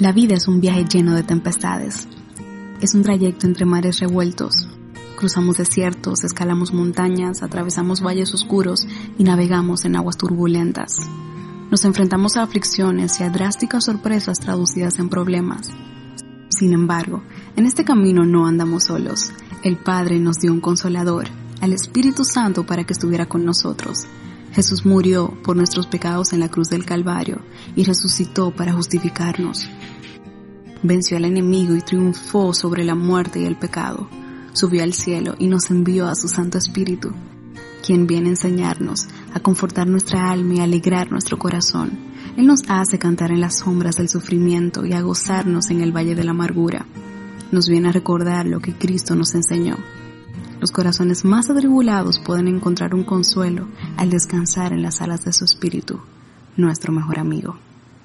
La vida es un viaje lleno de tempestades. Es un trayecto entre mares revueltos. Cruzamos desiertos, escalamos montañas, atravesamos valles oscuros y navegamos en aguas turbulentas. Nos enfrentamos a aflicciones y a drásticas sorpresas traducidas en problemas. Sin embargo, en este camino no andamos solos. El Padre nos dio un consolador, al Espíritu Santo para que estuviera con nosotros. Jesús murió por nuestros pecados en la cruz del Calvario y resucitó para justificarnos. Venció al enemigo y triunfó sobre la muerte y el pecado. Subió al cielo y nos envió a su Santo Espíritu, quien viene a enseñarnos, a confortar nuestra alma y a alegrar nuestro corazón. Él nos hace cantar en las sombras del sufrimiento y a gozarnos en el valle de la amargura. Nos viene a recordar lo que Cristo nos enseñó. Los corazones más atribulados pueden encontrar un consuelo al descansar en las alas de su Espíritu, nuestro mejor amigo.